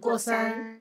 过三。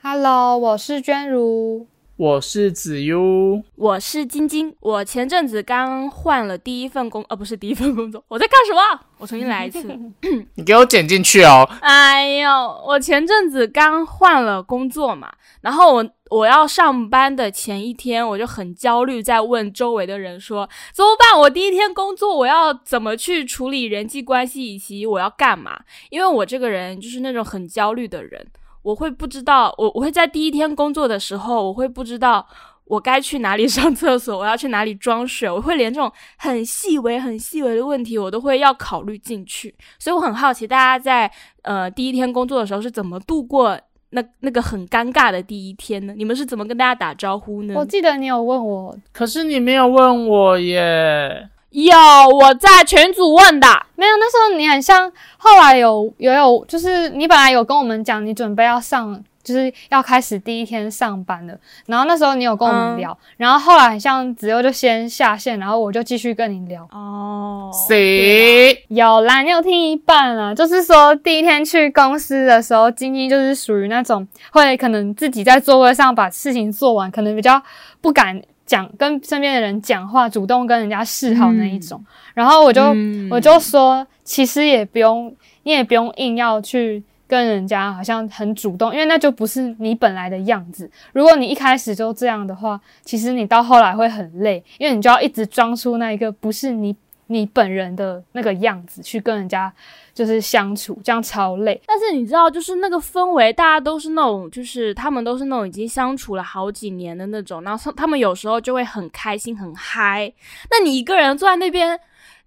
Hello，我是娟如。我是子悠，我是晶晶。我前阵子刚换了第一份工，呃，不是第一份工作，我在干什么？我重新来一次。你给我剪进去哦。哎呦，我前阵子刚换了工作嘛，然后我我要上班的前一天，我就很焦虑，在问周围的人说怎么办？我第一天工作，我要怎么去处理人际关系，以及我要干嘛？因为我这个人就是那种很焦虑的人。我会不知道，我我会在第一天工作的时候，我会不知道我该去哪里 上厕所，我要去哪里装水，我会连这种很细微、很细微的问题，我都会要考虑进去。所以我很好奇，大家在呃第一天工作的时候是怎么度过那那个很尴尬的第一天呢？你们是怎么跟大家打招呼呢？我记得你有问我，可是你没有问我耶。有我在群组问的，没有。那时候你很像，后来有有有，就是你本来有跟我们讲，你准备要上，就是要开始第一天上班了。然后那时候你有跟我们聊，嗯、然后后来很像子悠就先下线，然后我就继续跟你聊。哦，谁？有啦，你有听一半啦？就是说第一天去公司的时候，晶晶就是属于那种会可能自己在座位上把事情做完，可能比较不敢。讲跟身边的人讲话，主动跟人家示好那一种，嗯、然后我就、嗯、我就说，其实也不用，你也不用硬要去跟人家好像很主动，因为那就不是你本来的样子。如果你一开始就这样的话，其实你到后来会很累，因为你就要一直装出那一个不是你你本人的那个样子去跟人家就是相处，这样超累。但是你知道，就是那个氛围，大家都是那种，就是他们都是那种已经相处了好几年的那种，然后他们有时候就会很开心、很嗨。那你一个人坐在那边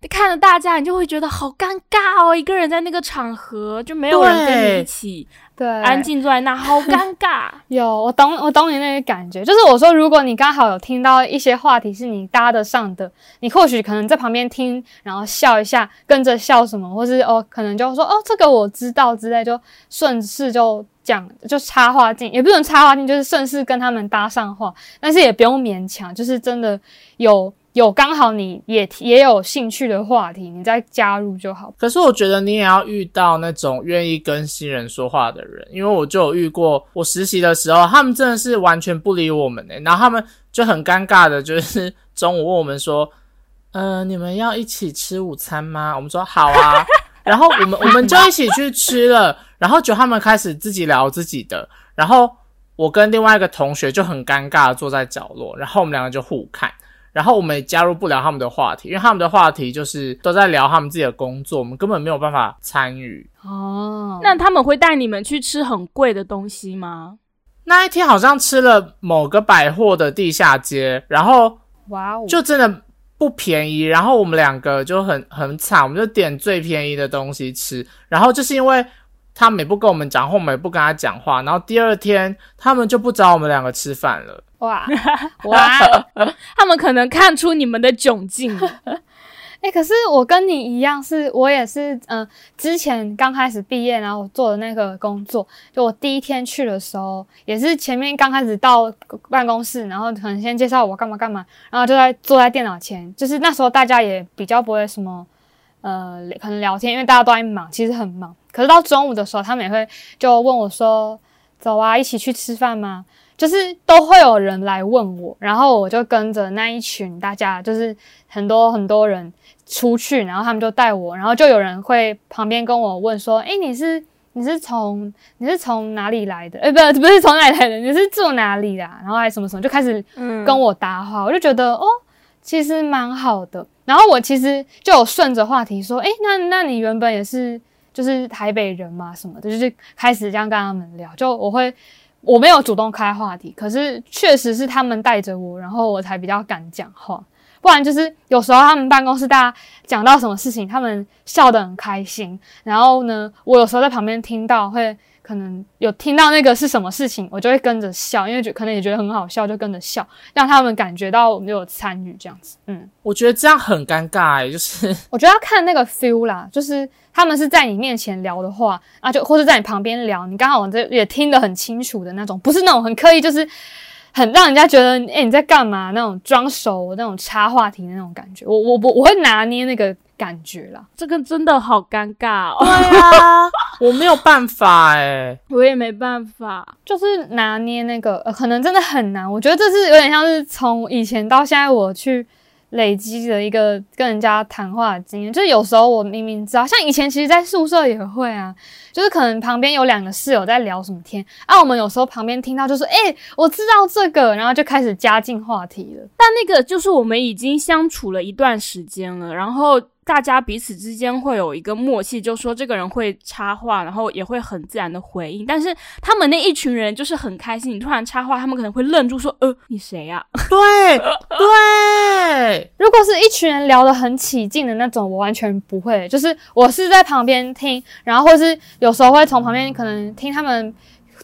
看着大家，你就会觉得好尴尬哦。一个人在那个场合就没有人跟你一起，对，安静坐在那，好尴尬。有，我懂，我懂你那个感觉。就是我说，如果你刚好有听到一些话题是你搭得上的，你或许可能在旁边听，然后笑一下，跟着笑什么，或是哦，可能就说哦，这个我知道之类，就顺势就讲，就插话进，也不能插话进，就是顺势跟他们搭上话，但是也不用勉强，就是真的有。有刚好你也也有兴趣的话题，你再加入就好。可是我觉得你也要遇到那种愿意跟新人说话的人，因为我就有遇过，我实习的时候，他们真的是完全不理我们诶、欸，然后他们就很尴尬的，就是中午问我们说，呃，你们要一起吃午餐吗？我们说好啊，然后我们我们就一起去吃了，然后就他们开始自己聊自己的，然后我跟另外一个同学就很尴尬的坐在角落，然后我们两个就互看。然后我们也加入不了他们的话题，因为他们的话题就是都在聊他们自己的工作，我们根本没有办法参与。哦，那他们会带你们去吃很贵的东西吗？那一天好像吃了某个百货的地下街，然后哇哦，就真的不便宜。然后我们两个就很很惨，我们就点最便宜的东西吃。然后就是因为他们也不跟我们讲话，我们也不跟他讲话，然后第二天他们就不找我们两个吃饭了。哇哇！他们可能看出你们的窘境。哎、欸，可是我跟你一样是，我也是，嗯、呃，之前刚开始毕业，然后我做的那个工作，就我第一天去的时候，也是前面刚开始到办公室，然后可能先介绍我干嘛干嘛，然后就在坐在电脑前，就是那时候大家也比较不会什么，呃，可能聊天，因为大家都在忙，其实很忙。可是到中午的时候，他们也会就问我说：“走啊，一起去吃饭吗？”就是都会有人来问我，然后我就跟着那一群大家，就是很多很多人出去，然后他们就带我，然后就有人会旁边跟我问说：“诶，你是你是从你是从哪里来的？诶，不不是从哪里来的，你是住哪里的？然后还什么什么，就开始跟我搭话，我就觉得哦，其实蛮好的。然后我其实就有顺着話題說：誒，那那你原本也是就是台北人嘛，什么的，就是开始这样跟他们聊，就我会。我没有主动开话题，可是确实是他们带着我，然后我才比较敢讲话。不然就是有时候他们办公室大家讲到什么事情，他们笑得很开心。然后呢，我有时候在旁边听到，会可能有听到那个是什么事情，我就会跟着笑，因为觉可能也觉得很好笑，就跟着笑，让他们感觉到我们有参与这样子。嗯，我觉得这样很尴尬誒，就是 我觉得要看那个 feel 啦，就是他们是在你面前聊的话，啊就或者在你旁边聊，你刚好这也听得很清楚的那种，不是那种很刻意，就是很让人家觉得哎、欸、你在干嘛那种装熟那种插话题的那种感觉。我我我我会拿捏那個感觉啦，这个真的好尴尬哦。對啊。我没有办法哎、我也没办法。就是拿捏那个，呃，可能真的很难。我觉得这是有点像是从以前到现在我去累积的一个跟人家谈话的经验。就是有时候我明明知道，像以前其实，在宿舍也会啊，就是可能旁边有两个室友在聊什么天，啊，我们有时候旁边听到就说，哎、我知道这个，然后就开始加进话题了。但那个就是我们已经相处了一段时间了，然后大家彼此之间会有一个默契，就说这个人会插话，然后也会很自然的回应。但是他们那一群人就是很开心，你突然插话，他们可能会愣住说：“呃，你谁呀、对 对，如果是一群人聊得很起劲的那种，我完全不会。就是我是在旁边听，然后或是有时候会从旁边可能听他们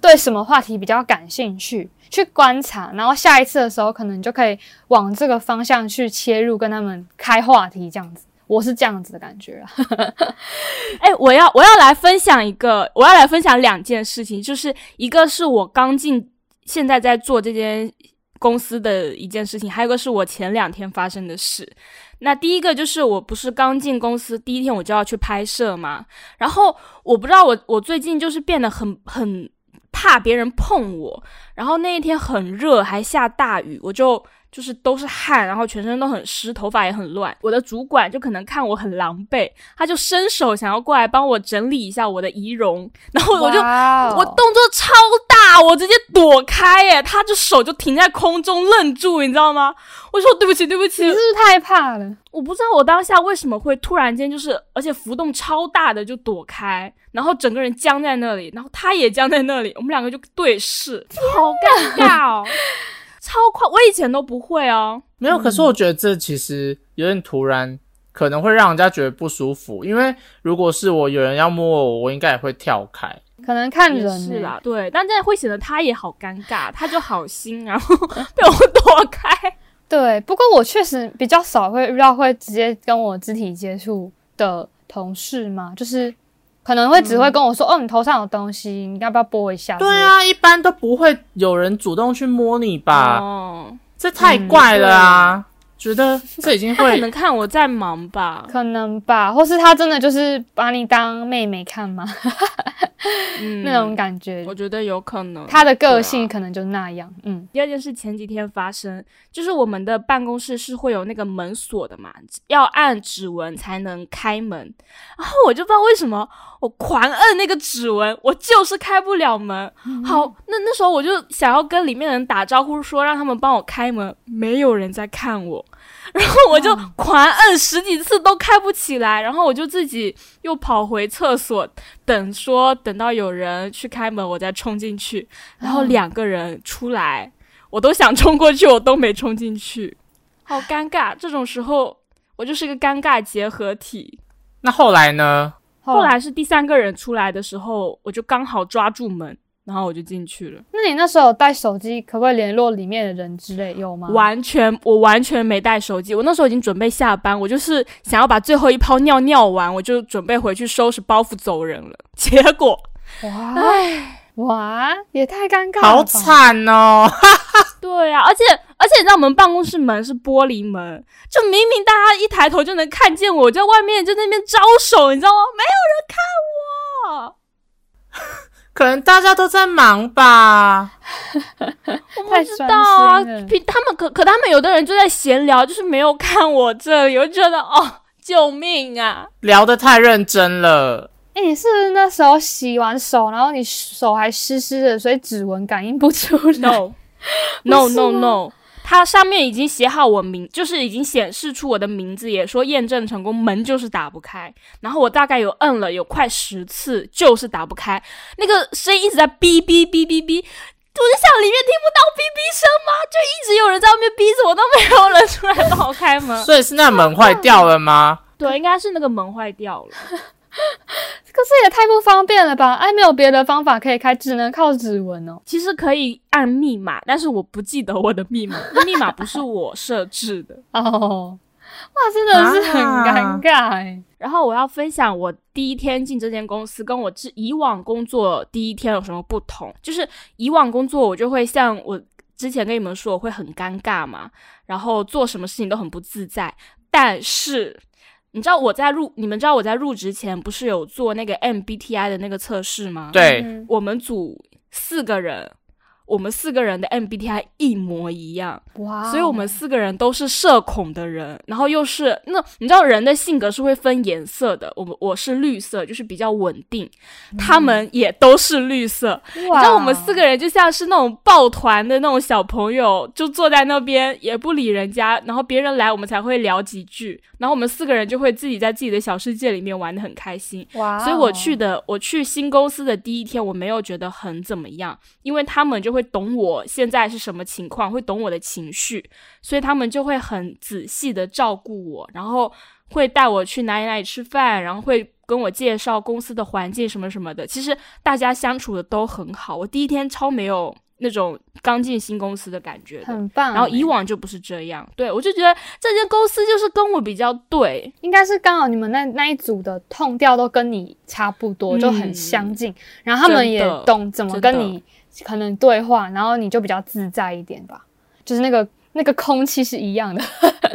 对什么话题比较感兴趣，去观察，然后下一次的时候可能就可以往这个方向去切入，跟他们开话题这样子。我是这样子的感觉啊。哎，我要我要来分享一个，我要来分享两件事情，就是一个是我刚进，现在在做这间公司的一件事情，还有一个是我前两天发生的事。那第一个就是我不是刚进公司第一天我就要去拍摄嘛，然后我不知道我我最近就是变得很很怕别人碰我，然后那一天很热还下大雨，我就就是都是汗，然后全身都很湿，头发也很乱。我的主管就可能看我很狼狈，他就伸手想要过来帮我整理一下我的仪容，然后我就我动作超大，我直接躲开，耶，他就手就停在空中愣住，你知道吗？我说对不起，对不起你是，不是太怕了？我不知道我当下为什么会突然间就是，而且浮动超大的就躲开，然后整个人僵在那里，然后他也僵在那里，我们两个就对视，好尴尬哦，超快，我以前都不会哦。没有。可是我觉得这其实有点突然，可能会让人家觉得不舒服。因为如果是我，有人要摸我，我应该也会跳开。可能看也人、欸、是啦，对，但这样会显得他也好尴尬，他就好心，然后被我躲开。对，不过我确实比较少会遇到会直接跟我肢体接触的同事嘛，就是可能会只会跟我说：“哦，你头上有东西，你要不要拨一下？”对，啊，一般都不会有人主动去摸你吧？哦，这太怪了啊！觉得 这已经会可能看我在忙吧。可能吧，或是他真的就是把你当妹妹看吗？嗯那种感觉，我觉得有可能。他的个性可能就那样。嗯，第二件事前几天发生，就是我们的办公室是会有那个门锁的嘛，要按指纹才能开门。然后我就不知道为什么，我狂摁那个指纹，我就是开不了门。好，那那时候我就想要跟里面的人打招呼，说让他们帮我开门，没有人在看我。然后我就狂摁十几次都开不起来，然后我就自己又跑回厕所等，说等到有人去开门，我再冲进去。然后两个人出来，我都想冲过去，我都没冲进去，好尴尬。这种时候，我就是一个尴尬结合体。那后来呢？后来是第三个人出来的时候，我就刚好抓住门，然后我就进去了。那你那时候有带手机，可不可以联络里面的人之类？有吗？完全，我完全没带手机。我那时候已经准备下班，我就是想要把最后一泡尿尿完，我就准备回去收拾包袱走人了。结果，哇唉，哇，也太尴尬了！好惨哦！对啊，而且而且你知道我们办公室门是玻璃门，就明明大家一抬头就能看见我，在外面就在那边招手，你知道吗？没有人看我。可能大家都在忙吧。我不知道啊他们可可他们有的人就在闲聊，就是没有看我这里，我就觉得哦，救命啊！聊得太认真了。哎、你是不是那时候洗完手，然后你手还湿湿的，所以指纹感应不出来 No no 是 no 吗 no，它上面已经写好我名，就是已经显示出我的名字，也说验证成功，门就是打不开。然后我大概有摁了有快十次，就是打不开，那个声音一直在哔哔哔哔哔。我就想里面听不到哔哔声吗？就一直有人在外面逼着我，都没有人出来帮我开门。所以是那门坏掉了吗？对，应该是那个门坏掉了。可是也太不方便了吧？哎，没有别的方法可以开，只能靠指纹哦。其实可以按密码，但是我不记得我的密码，那 密码不是我设置的。哦，哇，真的是很尴尬哎。然后我要分享我第一天进这间公司，跟我之以往工作第一天有什么不同。就是以往工作我就会像我之前跟你们说，我会很尴尬嘛，然后做什么事情都很不自在。但是你知道我在入，你们知道我在入职前不是有做那个 MBTI 的那个测试吗？对，嗯我们组四个人，我们四个人的 MBTI 一模一样，哇哦，所以我们四个人都是社恐的人，然后又是那你知道人的性格是会分颜色的，我们我是绿色，就是比较稳定，他们也都是绿色，你你知道我们四个人就像是那种抱团的那种小朋友，就坐在那边也不理人家，然后别人来我们才会聊几句，然后我们四个人就会自己在自己的小世界里面玩的很开心。哇哦，所以我去的，我去新公司的第一天，我没有觉得很怎么样，因为他们就会懂我现在是什么情况，会懂我的情绪，所以他们就会很仔细的照顾我，然后会带我去哪里哪里吃饭，然后会跟我介绍公司的环境什么什么的。其实大家相处的都很好，我第一天超没有那种刚进新公司的感觉的。很棒欸。然后以往就不是这样，对我就觉得这间公司就是跟我比较对，应该是刚好你们那那一组的痛调都跟你差不多，嗯就很相近，然后他们也懂怎么跟你可能对话，然后你就比较自在一点吧，就是那个那个空气是一样的。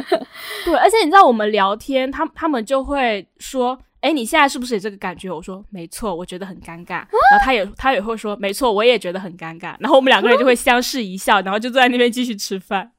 对，而且你知道我们聊天，他他们就会说。哎，你现在是不是也这个感觉？我说没错，我觉得很尴尬。然后他也他也会说没错，我也觉得很尴尬。然后我们两个人就会相视一笑，然后就坐在那边继续吃饭。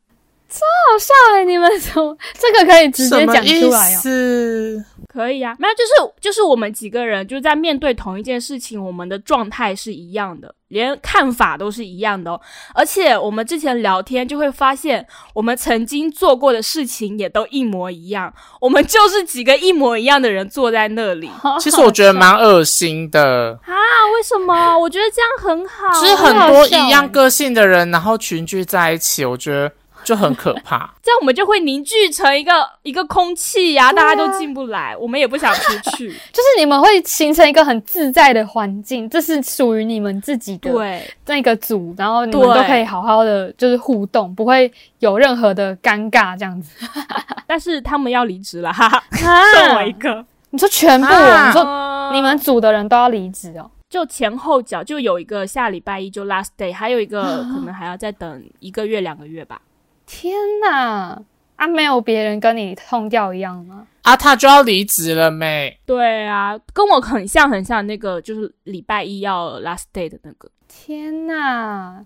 好笑哎、你们怎么这个可以直接讲出来哦？思？可以啊，没有，就是就是我们几个人就在面对同一件事情，我们的状态是一样的，连看法都是一样的哦。而且我们之前聊天就会发现，我们曾经做过的事情也都一模一样，我们就是几个一模一样的人坐在那里啊？其实我觉得蛮恶心的啊，为什么？我觉得这样很好，就是很多一样欸个性的人，然后群聚在一起，我觉得就很可怕。这样我们就会凝聚成一个一个空气呀、大家都进不来，我们也不想出去。就是你们会形成一个很自在的环境，这是属于你们自己的对，那个组，然后你们对都可以好好的就是互动，不会有任何的尴尬这样子。但是他们要离职了，哈哈，啊剩我一个。你说全部你说说你们组的人都要离职哦？就前后脚就有一个下礼拜一就 last day，还有一个啊 可能还要再等一个月两个月吧。天哪！啊，没有别人跟你痛调一样吗？啊，他就要离职了没？对啊，跟我很像很像那个就是礼拜一要 last day 的那个。天哪！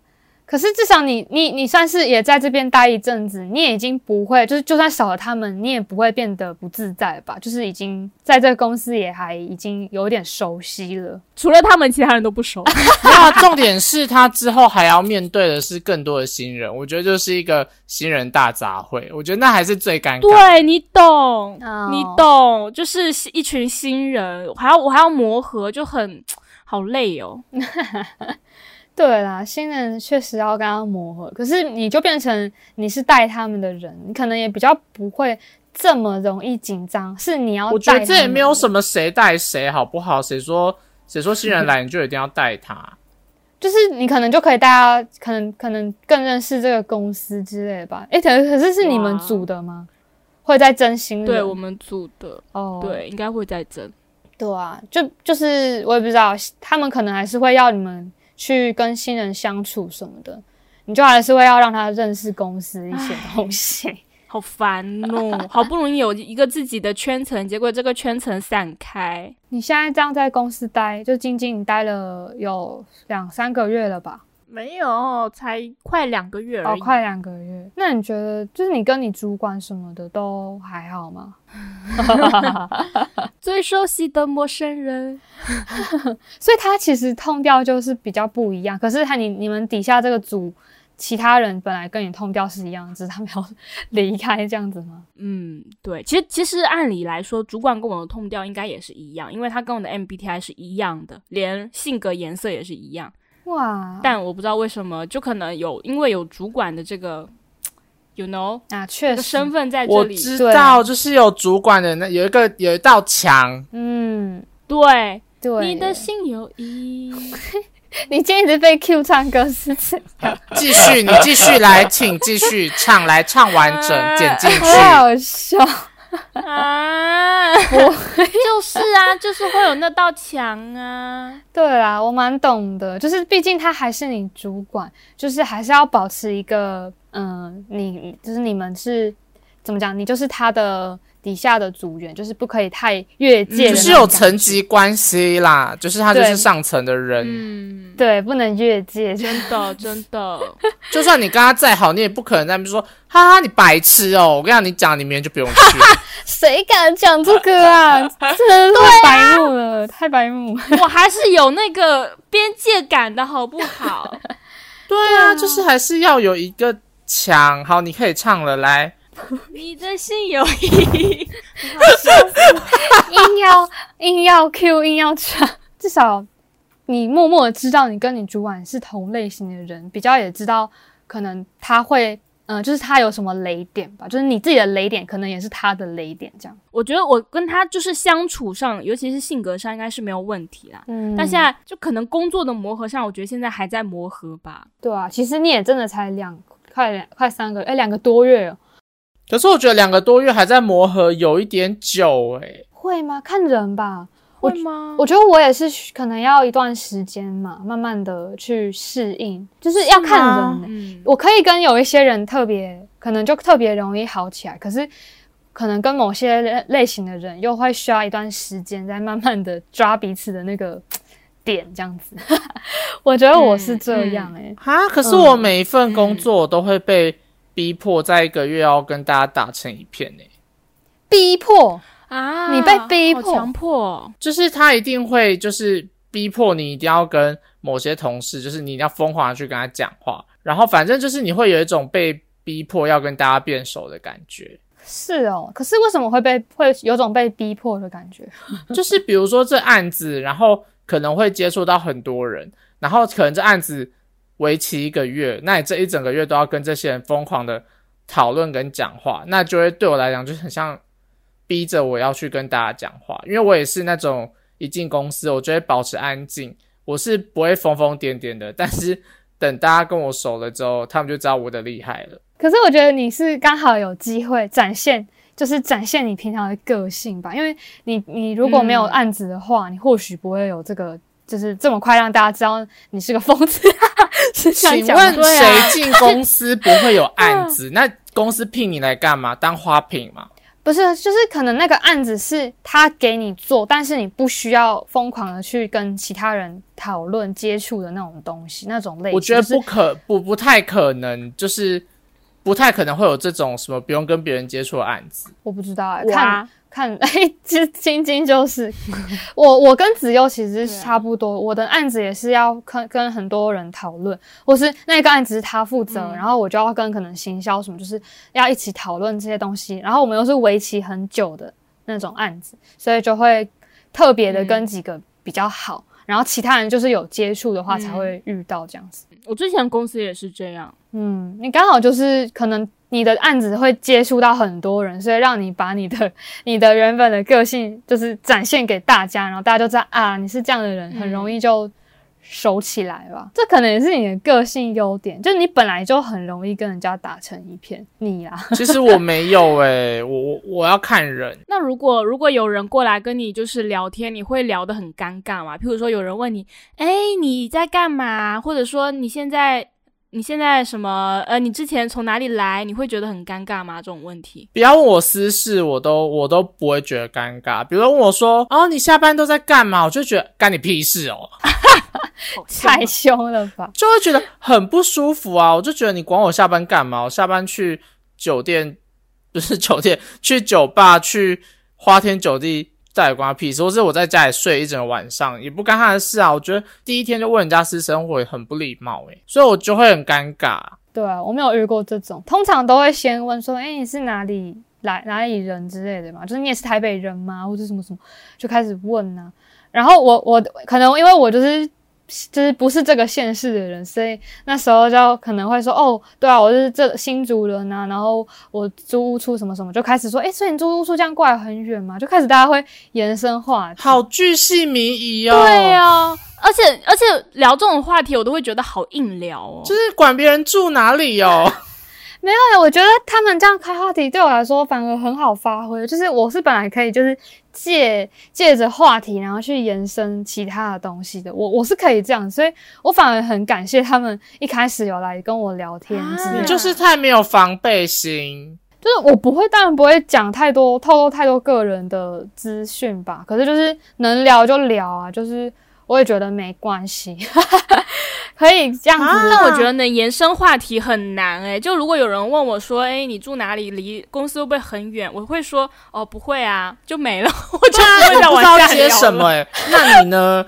可是至少你你你算是也在这边待一阵子，你也已经不会，就是就算少了他们，你也不会变得不自在吧？就是已经在这个公司也还已经有点熟悉了。除了他们，其他人都不熟。那重点是他之后还要面对的是更多的新人，我觉得就是一个新人大杂烩，我觉得那还是最尴尬。对你懂哦你懂，就是一群新人，还要我还要磨合，就很好累哦。对啦，新人确实要跟他磨合，可是你就变成你是带他们的人，你可能也比较不会这么容易紧张。是你要，我觉得这也没有什么，么谁带谁好不好？谁说谁说新人来你就一定要带他？就是你可能就可以大家可能可能更认识这个公司之类的吧。诶，可可是是你们哇组的吗？会在真新人？对我们组的，哦，对，应该会在争。对啊，就就是我也不知道，他们可能还是会要你们去跟新人相处什么的，你就还是会要让他认识公司一些东西。好烦哦！好不容易有一个自己的圈层，结果这个圈层散开。你现在这样在公司待，就静静你待了有两三个月了吧？没有，才快两个月而哦，快两个月。那你觉得，就是你跟你主管什么的都还好吗？最熟悉的陌生人，所以他其实痛调就是比较不一样。可是他你你们底下这个组，其他人本来跟你痛调是一样，只是他们要 离开这样子吗？嗯，对，其实其实按理来说，主管跟我的痛调应该也是一样，因为他跟我的 MBTI 是一样的，连性格颜色也是一样。哇，但我不知道为什么，就可能有因为有主管的这个，you know，啊，确实身份在这里，我知道，就是有主管的那有一个有一道墙，嗯，对，对，你的心有意。你今天一直被 Q 唱歌是 继续你继续来，请继续唱，来唱完整，剪进去。好好笑。啊，就是啊，就是会有那道墙啊。对啦，我蛮懂的，就是毕竟他还是你主管，就是还是要保持一个，嗯、你就是你们是怎么讲？你就是他的底下的组员，就是不可以太越界就是有层级关系啦，就是他就是上层的人，嗯，对，不能越界，真的真的，就算你跟他再好，你也不可能在那边说哈哈你白痴哦，我跟你讲，你讲你明天就不用去了。谁敢讲这个啊？真的太白目了，太白目。我还是有那个边界感的好不好？对啊，就是还是要有一个墙。好，你可以唱了，来。你的心有意义，硬要硬要 Q 硬要唱，至少你默默的知道你跟你主管是同类型的人，比较也知道可能他会，嗯、就是他有什么雷点吧，就是你自己的雷点可能也是他的雷点，这样。我觉得我跟他就是相处上，尤其是性格上，应该是没有问题啦。嗯但现在就可能工作的磨合上，我觉得现在还在磨合吧。对啊，其实你也真的才两快两快三个，哎，两个多月了，可是我觉得两个多月还在磨合，有一点久诶、会吗？看人吧。我会吗？我觉得我也是可能要一段时间嘛，慢慢的去适应，就是要看人、欸。嗯，我可以跟有一些人特别，可能就特别容易好起来，可是可能跟某些类类型的人又会需要一段时间，再慢慢的抓彼此的那个点，这样子。我觉得我是这样哎、哈，可是我每一份工作我都会被逼迫在一个月要跟大家打成一片呢、逼迫，啊，你被逼迫强迫，就是他一定会就是逼迫你一定要跟某些同事，就是你一定要疯狂的去跟他讲话，然后反正就是你会有一种被逼迫要跟大家变熟的感觉。是哦。可是为什么会被会有种被逼迫的感觉？就是比如说这案子，然后可能会接触到很多人，然后可能这案子为期一个月，那你这一整个月都要跟这些人疯狂的讨论跟讲话，那就会对我来讲就很像逼着我要去跟大家讲话，因为我也是那种一进公司我就会保持安静，我是不会疯疯癫癫的，但是等大家跟我熟了之后，他们就知道我的厉害了。可是我觉得你是刚好有机会展现，就是展现你平常的个性吧。因为你你如果没有嗯案子的话，你或许不会有这个，就是这么快让大家知道你是个疯子。是这样请问谁进公司不会有案子？那公司聘你来干嘛？当花瓶吗？不是，就是可能那个案子是他给你做，但是你不需要疯狂的去跟其他人讨论接触的那种东西，那种类型。我觉得就是不可不不太可能，就是不太可能会有这种什么不用跟别人接触的案子。我不知道、欸，看啊，看，哎，其晶晶就是 我，我跟子悠其实差不多，我的案子也是要跟跟很多人讨论，或是那个案子是他负责，嗯然后我就要跟可能行销什么，就是要一起讨论这些东西，然后我们又是为期很久的那种案子，所以就会特别的跟几个比较好，然后其他人就是有接触的话才会遇到这样子。我之前公司也是这样。嗯，你刚好就是可能你的案子会接触到很多人，所以让你把你的 你的原本的个性就是展现给大家，然后大家就知道啊你是这样的人，很容易就熟起来吧。这可能也是你的个性优点，就是你本来就很容易跟人家打成一片。你啊，其实我没有诶、我我我要看人。那如果如果有人过来跟你就是聊天，你会聊得很尴尬吗？譬如说有人问你，哎，你在干嘛？或者说你现在你现在什么？呃，你之前从哪里来？你会觉得很尴尬吗？这种问题？不要问我私事，我都我都不会觉得尴尬。比如说问我说：“哦，你下班都在干嘛？”我就觉得干你屁事哦，太凶了吧？就会觉得很不舒服啊。我就觉得你管我下班干嘛？我下班去酒店不是酒店，去酒吧，去花天酒地，到底关他屁事？或是我在家里睡一整个晚上，也不干他的事啊。我觉得第一天就问人家私生活也很不礼貌诶、所以我就会很尴尬。对啊，我没有遇过这种，通常都会先问说，哎、你是哪里来哪里人之类的嘛，就是你也是台北人吗，或者什么什么，就开始问啊、然后我我可能因为我就是就是不是这个县市的人，所以那时候就可能会说，哦，对啊，我是这新竹人啊、然后我租屋处什么什么，就开始说，哎、所以你租屋处这样过来很远嘛？就开始大家会延伸话题。好巨细靡遗哦。对啊、而且而且聊这种话题，我都会觉得好硬聊哦。就是管别人住哪里哦。没有欸，我觉得他们这样开话题对我来说反而很好发挥。就是我是本来可以就是借借着话题，然后去延伸其他的东西的。我我是可以这样，所以我反而很感谢他们一开始有来跟我聊天你就是太没有防备心。就是我不会，当然不会讲太多，透露太多个人的资讯吧。可是就是能聊就聊啊，就是我也觉得没关系，可以这样子。啊但我觉得能延伸话题很难诶、就如果有人问我说：“诶，你住哪里？离公司会不会很远？”我会说：“哦，不会啊，就没了。”我就不会接什么哎、那你呢？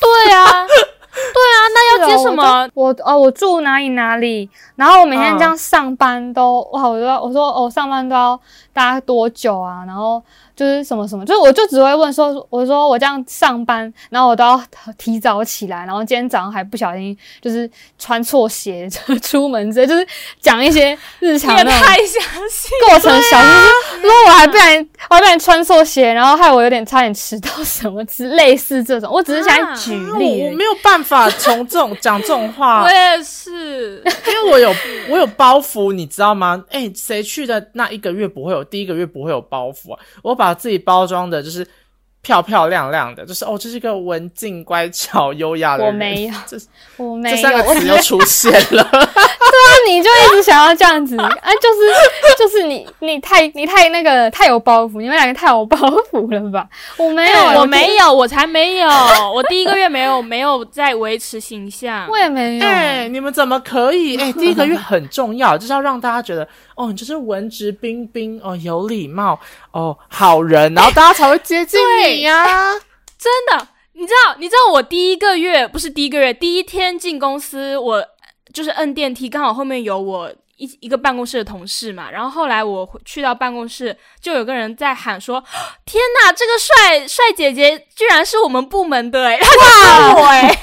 对啊，对啊，那要接什么？我哦，我住哪里哪里，然后我每天嗯这样上班都、哇，我就要我说哦，上班都要大概多久啊？然后就是什么什么，就是我就只会问说，我说我这样上班，然后我都要提早起来，然后今天早上还不小心就是穿错鞋 出门之类，就是讲一些日常那种也太详细。过程小事，就是如果我还不然我还不然穿错鞋，然后害我有点差点迟到 什么之类似这种，我只是想举啊例我没有办法从这种讲这种话我，也是，因为我有我有包袱，你知道吗？哎、谁去的那一个月不会有，第一个月不会有包袱啊？我把自己包装的就是漂漂亮亮的，就是哦，这是一个文静、乖巧、优雅的人。我没有这我没有，这三个词又出现了。对啊你就一直想要这样子啊？就是 就是你你太你太那个太有包袱，你们两个太有包袱了吧？我没有、哎我没有，我才没有，我第一个月没有没有在维持形象我。也没有。哎、你们怎么可以？哎、第一个月很重要，就是要让大家觉得，哦，你就是文质彬彬，哦，有礼貌，哦，好人，然后大家才会接近你呀、真的，你知道，你知道我第一个月不是第一个月，第一天进公司，我就是摁电梯，刚好后面有我一一个办公室的同事嘛。然后后来我去到办公室，就有个人在喊说：“天哪，这个帅帅姐姐居然是我们部门的哎！”他就我哎，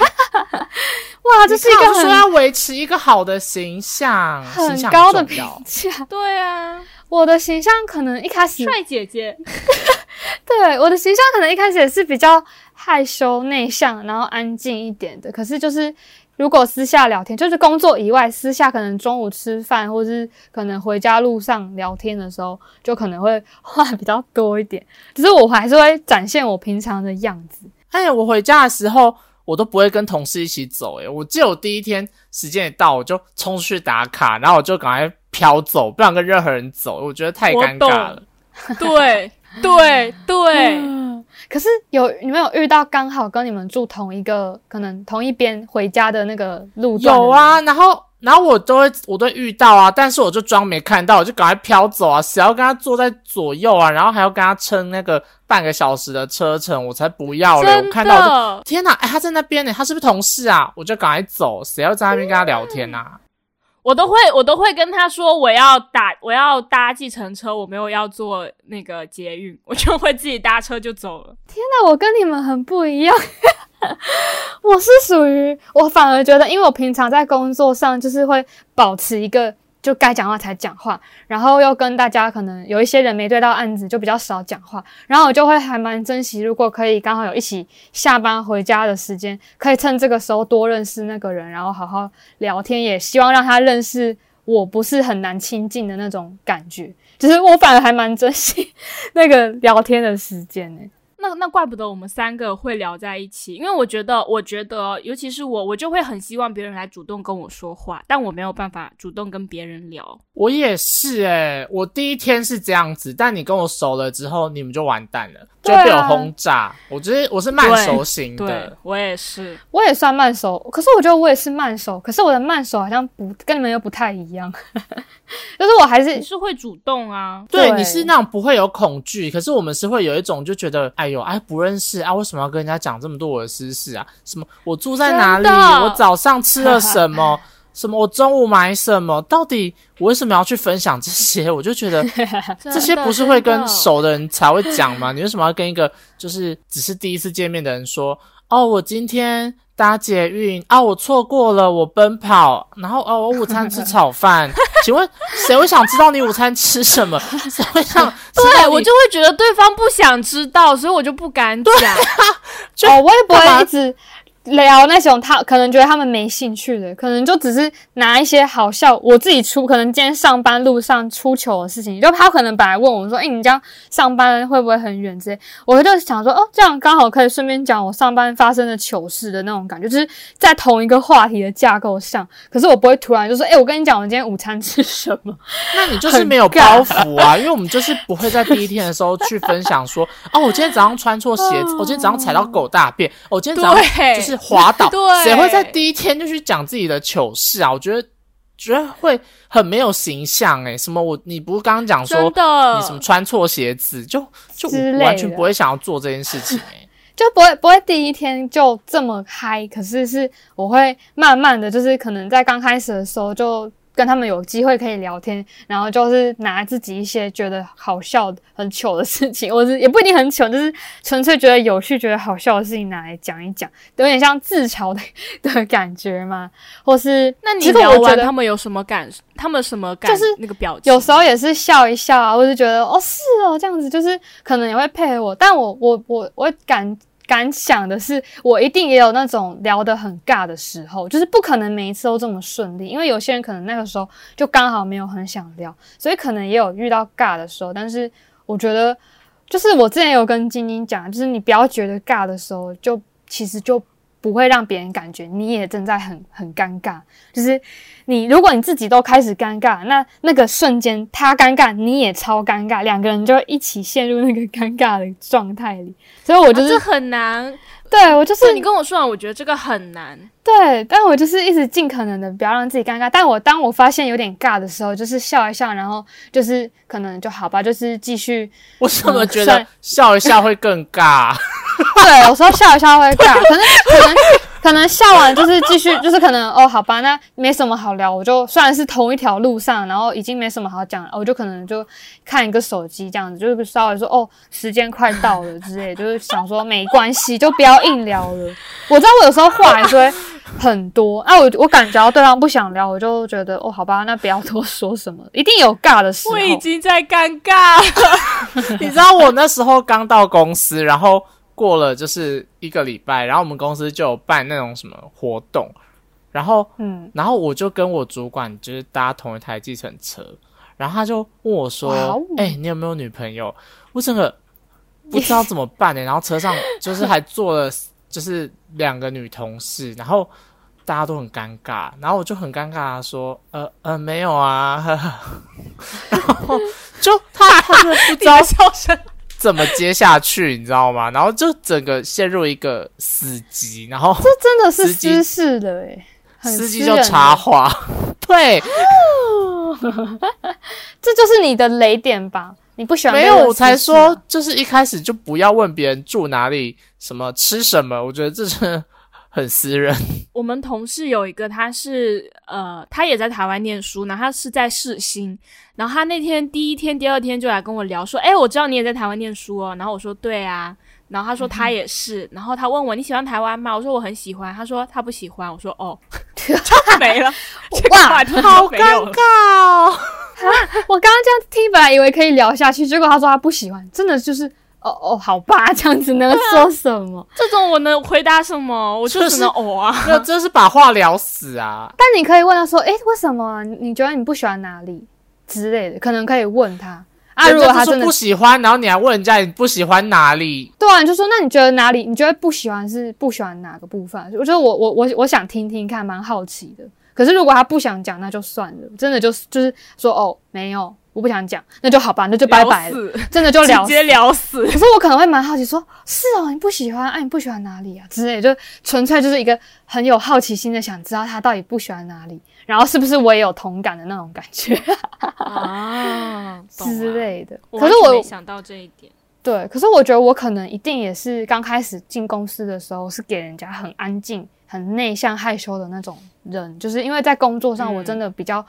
哇，这是一个说很要维持一个好的形象，很高的评。价。对啊，我的形象可能一开始帅姐姐，对我的形象可能一开始也是比较害羞内向，然后安静一点的。可是就是如果私下聊天，就是工作以外，私下可能中午吃饭，或是可能回家路上聊天的时候，就可能会 话比较多一点。只是我还是会展现我平常的样子。哎，我回家的时候，我都不会跟同事一起走。诶，我记得我第一天时间一到，我就冲出去打卡，然后我就赶快飘走，不想跟任何人走，我觉得太尴尬了。对 对对，嗯，可是有你们有遇到刚好跟你们住同一个，可能同一边回家的那个路段？有，啊，然后然后我都会我都会遇到啊，但是我就装没看到，我就赶快飘走啊！谁要跟他坐在左右啊，然后还要跟他撑那个半个小时的车程，我才不要嘞！我看到我就。天哪，哎，他在那边呢，他是不是同事啊？我就赶快走，谁要在那边跟他聊天啊？我都会，我都会跟他说我要打，我要搭计程车，我没有要坐那个捷运，我就会自己搭车就走了。天哪我跟你们很不一样。我是属于我反而觉得，因为我平常在工作上就是会保持一个就该讲话才讲话，然后又跟大家可能有一些人没对到案子，就比较少讲话，然后我就会还蛮珍惜，如果可以刚好有一起下班回家的时间，可以趁这个时候多认识那个人，然后好好聊天，也希望让他认识我不是很难亲近的那种感觉。就是我反而还蛮珍惜那个聊天的时间呢、那那怪不得我们三个会聊在一起，因为我觉得，我觉得，尤其是我，我就会很希望别人来主动跟我说话，但我没有办法主动跟别人聊。我也是诶、我第一天是这样子，但你跟我熟了之后，你们就完蛋了，就被我轰炸。我觉得我是慢熟型对的，我也是，我也算慢熟，可是我觉得我也是慢熟，可是我的慢熟好像不跟你们又不太一样，就是我还是你是会主动啊，对，对你是那种不会有恐惧，可是我们是会有一种就觉得，哎呦，哎不认识啊，为什么要跟人家讲这么多我的私事啊？什么我住在哪里？我早上吃了什么？什么我中午买什么？到底我为什么要去分享这些？我就觉得 这些不是会跟熟的人才会讲吗？你为什么要跟一个就是只是第一次见面的人说？哦，我今天搭捷运啊，我错过了，我奔跑，然后哦，我午餐吃炒饭。请问谁会想知道你午餐吃什么？谁会想 对我就会觉得对方不想知道，所以我就不敢讲。哦，我也不干嘛会一直聊那种他可能觉得他们没兴趣的，可能就只是拿一些好笑，我自己出，可能今天上班路上出糗的事情，就他可能本来问我说：“哎、你这样上班会不会很远？”之类，我就想说：“哦，这样刚好可以顺便讲我上班发生的糗事的那种感觉，就是在同一个话题的架构上。可是我不会突然就说：‘哎、我跟你讲，我今天午餐吃什么。’那你就是没有包袱啊，因为我们就是不会在第一天的时候去分享说，哦，我今天早上穿错鞋子，我今天早上踩到狗大便，我今天早上对就是滑倒，对。谁会在第一天就去讲自己的糗事啊？我觉得觉得会很没有形象诶、什么我你不是刚刚讲说真的，你什么穿错鞋子，就就完全不会想要做这件事情诶、就不会不会第一天就这么嗨，可是是我会慢慢的就是可能在刚开始的时候就跟他们有机会可以聊天，然后就是拿自己一些觉得好笑、很糗的事情，或是也不一定很糗，就是纯粹觉得有趣、觉得好笑的事情拿来讲一讲，有点像自嘲的的感觉嘛，或是那你聊完他们有什么感？他们什么感？就是那个表情，有时候也是笑一笑啊，或是觉得哦是哦这样子，就是可能也会配合我，但我我我我感敢想的是，我一定也有那种聊得很尬的时候，就是不可能每一次都这么顺利，因为有些人可能那个时候就刚好没有很想聊，所以可能也有遇到尬的时候，但是我觉得就是我之前有跟晶晶讲，就是你不要觉得尬的时候，就其实就不会让别人感觉你也正在很很尴尬，就是你如果你自己都开始尴尬，那那个瞬间他尴尬，你也超尴尬，两个人就一起陷入那个尴尬的状态里。所以我就是、很难。对我就是是你跟我说完，我觉得这个很难。对，但我就是一直尽可能的不要让自己尴尬。但我当我发现有点尬的时候，就是笑一笑，然后就是可能就好吧，就是继续。我怎么觉得笑一笑会更尬？对，有时候笑一笑会尬，可能可能可能笑完就是继续，就是可能哦，好吧，那没什么好聊，我就虽然是同一条路上，然后已经没什么好讲了，我就可能就看一个手机这样子，就是稍微说哦，时间快到了之类，就是想说没关系，就不要硬聊了。我知道我有时候话还是会很多，啊，我我感觉到对方不想聊，我就觉得哦，好吧，那不要多说什么，一定有尬的时候我。已经在尴尬了。你知道我那时候刚到公司，然后过了就是一个礼拜，然后我们公司就有办那种什么活动，然后嗯，然后我就跟我主管就是搭同一台计程车，然后他就问我说哇哦：“哎、你有没有女朋友？”我整个不知道怎么办呢、然后车上就是还坐了就是两个女同事，然后大家都很尴尬，然后我就很尴尬的说：“呃呃，没有啊。呵呵”然后就他他真的不知道笑声，怎么接下去，你知道吗？然后就整个陷入一个死机，然后这真的是司机私事的诶，很司机就插话，对，这就是你的雷点吧？你不喜欢没有，我才说，就是一开始就不要问别人住哪里、什么吃什么，我觉得这真的很私人。我们同事有一个，他是呃，他也在台湾念书，然后他是在世新，然后他那天第一天、第二天就来跟我聊说，哎，我知道你也在台湾念书哦，然后我说对啊，然后他说他也是，然后他问我你喜欢台湾吗？我说我很喜欢，他说他不喜欢，我说哦，就没了，这个话题好尴。尬哦！我刚刚这样听，本来以为可以聊下去，结果他说他不喜欢，真的就是哦哦，好吧，这样子能说什么？这种我能回答什么？我就只能哦啊。没有，这是把话聊死啊！但你可以问他说，诶，为什么啊？你你觉得你不喜欢哪里之类的，可能可以问他啊。如果他说不喜欢，然后你还问人家你不喜欢哪里？对啊，你就说那你觉得哪里？你觉得不喜欢是不喜欢哪个部分？我觉得我我我我想听听看，蛮好奇的。可是如果他不想讲，那就算了，真的就是就是说哦，没有，我不想讲，那就好吧，那就拜拜了，真的就聊直接聊死。可是我可能会蛮好奇说，是哦，你不喜欢，哎、你不喜欢哪里啊之类，就纯粹就是一个很有好奇心的想知道他到底不喜欢哪里，然后是不是我也有同感的那种感觉啊，之了。类的。可是我想到这一点。对，可是我觉得我可能一定也是刚开始进公司的时候是给人家很安静、很内向、害羞的那种人，就是因为在工作上嗯我真的比较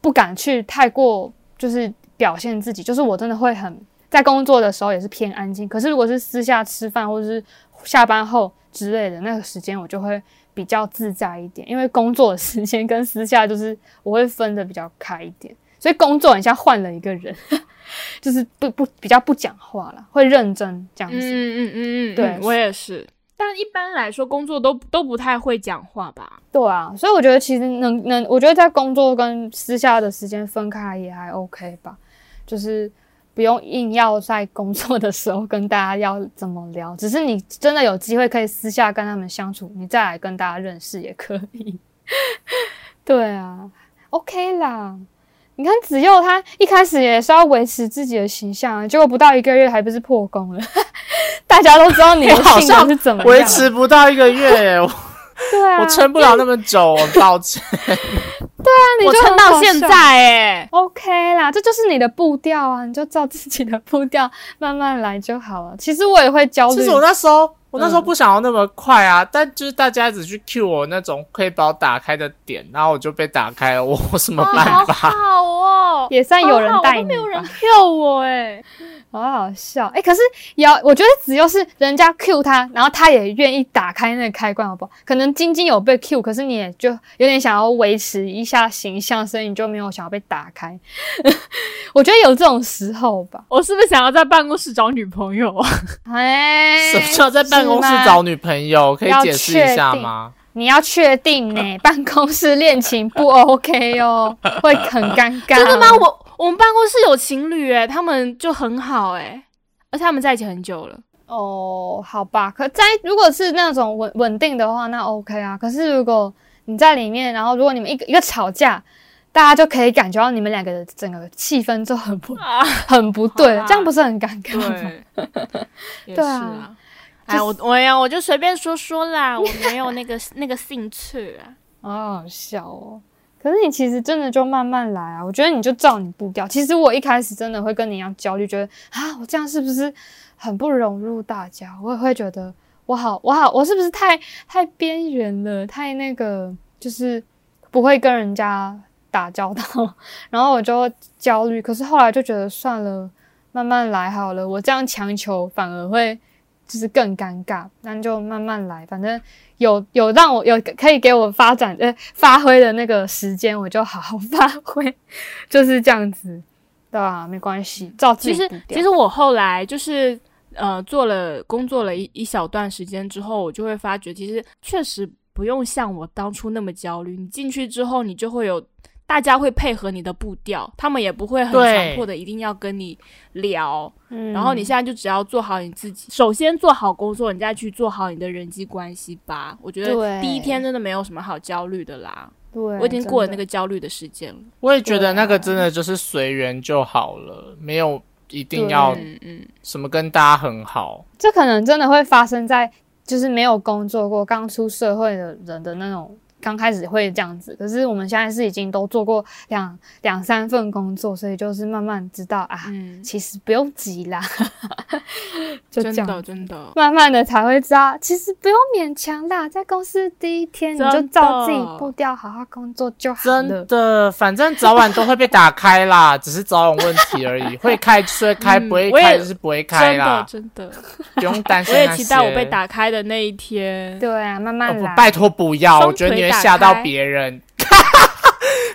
不敢去太过就是表现自己，就是我真的会很在工作的时候也是偏安静，可是如果是私下吃饭或者是下班后之类的那个时间，我就会比较自在一点，因为工作的时间跟私下就是我会分的比较开一点，所以工作很像换了一个人。就是不不比较不讲话了，会认真这样子。嗯嗯嗯嗯，对嗯我也是。但一般来说，工作都都不太会讲话吧？对啊，所以我觉得其实能能，我觉得在工作跟私下的时间分开也还 OK 吧，就是不用硬要在工作的时候跟大家要怎么聊，只是你真的有机会可以私下跟他们相处，你再来跟大家认识也可以。对啊，OK 啦。你看子佑他一开始也是要维持自己的形象，结果不到一个月还不是破功了？大家都知道你的性格是怎么维持不到一个月，对啊，我撑不了那么久，我抱歉。对啊，你就撑到现在哎，OK 啦，这就是你的步调啊，你就照自己的步调慢慢来就好了。其实我也会焦虑，其实我那时候。我那时候不想要那么快啊，但就是大家一直去 cue 我那种可以把我打开的点，然后我就被打开了，我有什么办法？好哦，也算有人带你没有人 cue 我哎。好好笑哎！可是要我觉得只要是人家 Q 他，然后他也愿意打开那个开关，好不好？可能晶晶有被 Q，可是你也就有点想要维持一下形象，所以你就没有想要被打开。我觉得有这种时候吧。我是不是想要在办公室找女朋友啊？哎，什么叫在办公室找女朋友？可以解释一下吗？你要确定呢，办公室恋情不 OK 哦，会很尴尬。真的吗？我。我们办公室有情侣诶，他们就很好诶，而且他们在一起很久了。哦，好吧，可在如果是那种稳稳定的话，那 OK 啊。可是如果你在里面，然后如果你们一个一个吵架，大家就可以感觉到你们两个的整个气氛就很不很不对，这样不是很尴尬吗？对 啊，哎，我我呀，我就随便说说啦，我没有那个那个兴趣啊，好好笑哦。可是你其实真的就慢慢来啊！我觉得你就照你步调。其实我一开始真的会跟你一样焦虑，觉得啊，我这样是不是很不融入大家？我也会觉得我好，我好，我是不是太太边缘了？太那个，就是不会跟人家打交道，然后我就焦虑。可是后来就觉得算了，慢慢来好了。我这样强求反而会就是更尴尬，那就慢慢来，反正。有有让我有可以给我发展呃发挥的那个时间，我就好好 发挥，就是这样子，对吧？没关系，照。其实其实我后来就是呃做了工作了一一小段时间之后，我就会发觉，其实确实不用像我当初那么焦虑。你进去之后，你就会有。大家会配合你的步调，他们也不会很强迫的一定要跟你聊。嗯，然后你现在就只要做好你自己，首先做好工作，你再去做好你的人际关系吧。我觉得第一天真的没有什么好焦虑的啦。对，我已经过了那个焦虑的时间了。我也觉得那个真的就是随缘就好了，没有一定要嗯什么跟大家很好。这可能真的会发生在就是没有工作过、刚出社会的人的那种。刚开始会这样子，可是我们现在是已经都做过两两三份工作，所以就是慢慢知道啊，其实不用急啦，就真的真的，慢慢的才会知道，其实不用勉强啦，在公司第一天你就照自己步调好好工作就好了。真的，反正早晚都会被打开啦，只是早晚问题而已，会开就会开，不会开就是不会开啦，真的，不用担心。我也期待我被打开的那一天。对啊，慢慢来，拜托不要，我觉得你会。吓到别人，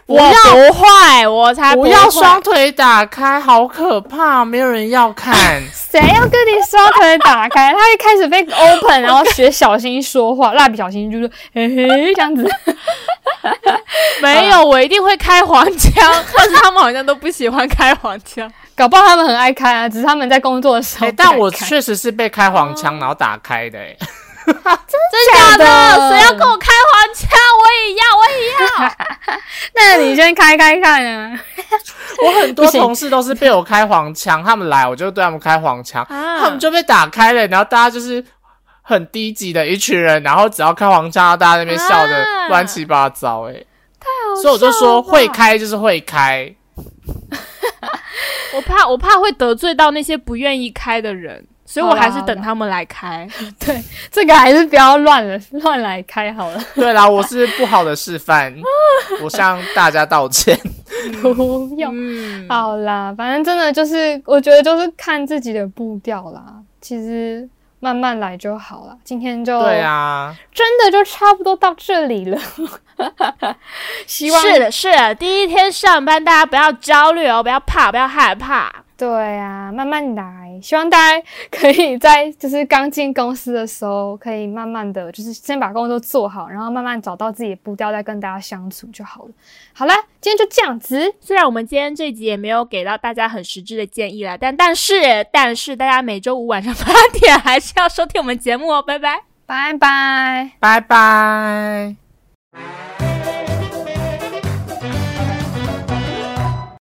我不会，我才不要双腿打开，好可怕，没有人要看。谁要跟你双腿打开？他一开始被 open，然后学小新说话，蜡笔小新就是嘿嘿这样子。没有，我一定会开黄腔，但是他们好像都不喜欢开黄腔，搞不好他们很爱开啊，只是他们在工作的时候。但我确实是被开黄腔，然后打开的。真的假的？谁要跟我开黄腔？我也要，我也要。那你先开开看啊！我很多同事都是被我开黄腔，他们来我就对他们开黄腔，他们就被打开了，然后大家就是很低级的一群人，然后只要开黄腔，大家那边笑的乱七八糟，哎，太好笑了。所以我就说会开就是会开，我怕我怕会得罪到那些不愿意开的人。所以我还是等他们来开。对，这个还是不要乱了，乱来开好了。对啦，我是不好的示范，我向大家道歉。不用，好啦，反正真的就是，我觉得就是看自己的步调啦。其实慢慢来就好了。今天就对啊，真的就差不多到这里了。希望是的，是的，第一天上班，大家不要焦虑哦，不要怕，不要害怕。对啊，慢慢来。希望大家可以在就是刚进公司的时候，可以慢慢的就是先把工作做好，然后慢慢找到自己的步调，再跟大家相处就好了。好了，今天就这样子。虽然我们今天这集也没有给到大家很实质的建议啦，但但是但是大家每周五晚上八点还是要收听我们节目哦，拜拜。拜拜。拜拜。